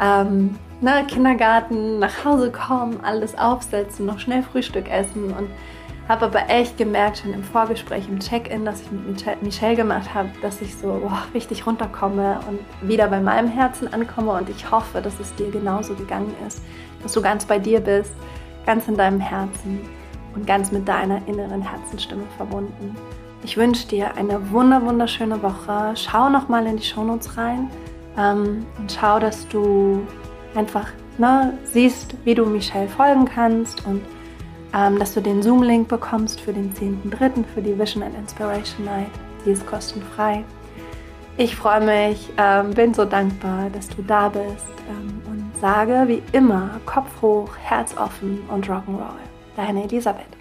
Ähm, ne, Kindergarten, nach Hause kommen, alles aufsetzen, noch schnell Frühstück essen und habe aber echt gemerkt, schon im Vorgespräch, im Check-in, das ich mit Michelle gemacht habe, dass ich so boah, richtig runterkomme und wieder bei meinem Herzen ankomme und ich hoffe, dass es dir genauso gegangen ist, dass du ganz bei dir bist, ganz in deinem Herzen und ganz mit deiner inneren Herzensstimme verbunden. Ich wünsche dir eine wunder wunderschöne Woche. Schau noch mal in die Shownotes rein ähm, und schau, dass du einfach ne, siehst, wie du Michelle folgen kannst und ähm, dass du den Zoom-Link bekommst für den 10.3. für die Vision and Inspiration Night. Die ist kostenfrei. Ich freue mich, ähm, bin so dankbar, dass du da bist ähm, und sage wie immer Kopf hoch, Herz offen und Rock'n'Roll. Deine Elisabeth.